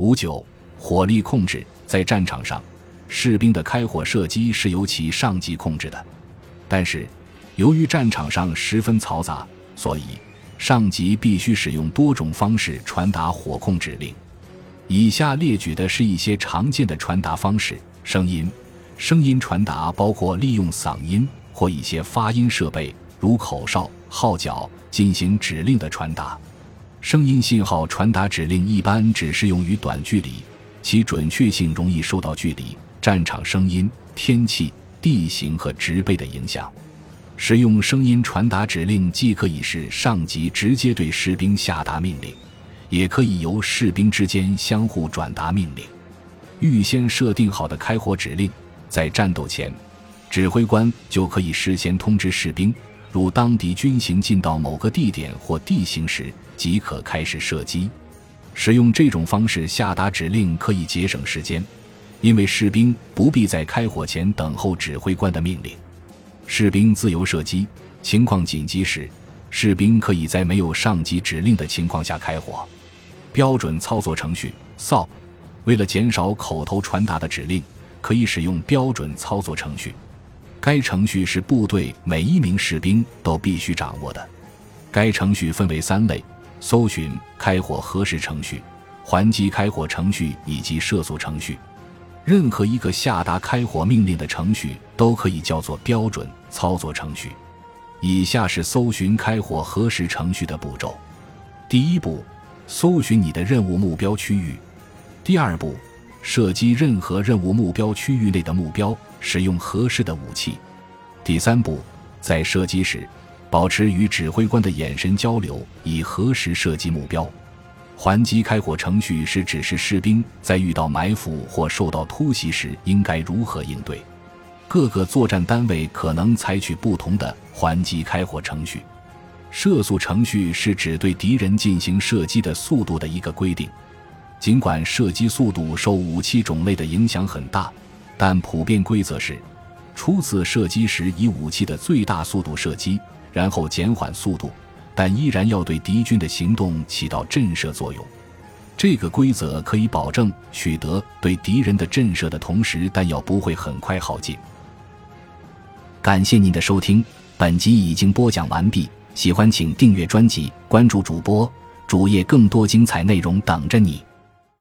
五九，火力控制在战场上，士兵的开火射击是由其上级控制的，但是由于战场上十分嘈杂，所以上级必须使用多种方式传达火控指令。以下列举的是一些常见的传达方式：声音，声音传达包括利用嗓音或一些发音设备，如口哨、号角进行指令的传达。声音信号传达指令一般只适用于短距离，其准确性容易受到距离、战场声音、天气、地形和植被的影响。使用声音传达指令，既可以是上级直接对士兵下达命令。也可以由士兵之间相互转达命令。预先设定好的开火指令，在战斗前，指挥官就可以事先通知士兵，如当敌军行进到某个地点或地形时，即可开始射击。使用这种方式下达指令可以节省时间，因为士兵不必在开火前等候指挥官的命令。士兵自由射击，情况紧急时，士兵可以在没有上级指令的情况下开火。标准操作程序 SOP，为了减少口头传达的指令，可以使用标准操作程序。该程序是部队每一名士兵都必须掌握的。该程序分为三类：搜寻、开火核实程序、还击开火程序以及射速程序。任何一个下达开火命令的程序都可以叫做标准操作程序。以下是搜寻开火核实程序的步骤：第一步。搜寻你的任务目标区域。第二步，射击任何任务目标区域内的目标，使用合适的武器。第三步，在射击时，保持与指挥官的眼神交流，以核实射击目标。还击开火程序是指示士兵在遇到埋伏或受到突袭时应该如何应对。各个作战单位可能采取不同的还击开火程序。射速程序是指对敌人进行射击的速度的一个规定。尽管射击速度受武器种类的影响很大，但普遍规则是：初次射击时以武器的最大速度射击，然后减缓速度，但依然要对敌军的行动起到震慑作用。这个规则可以保证取得对敌人的震慑的同时，弹药不会很快耗尽。感谢您的收听，本集已经播讲完毕。喜欢请订阅专辑，关注主播主页，更多精彩内容等着你。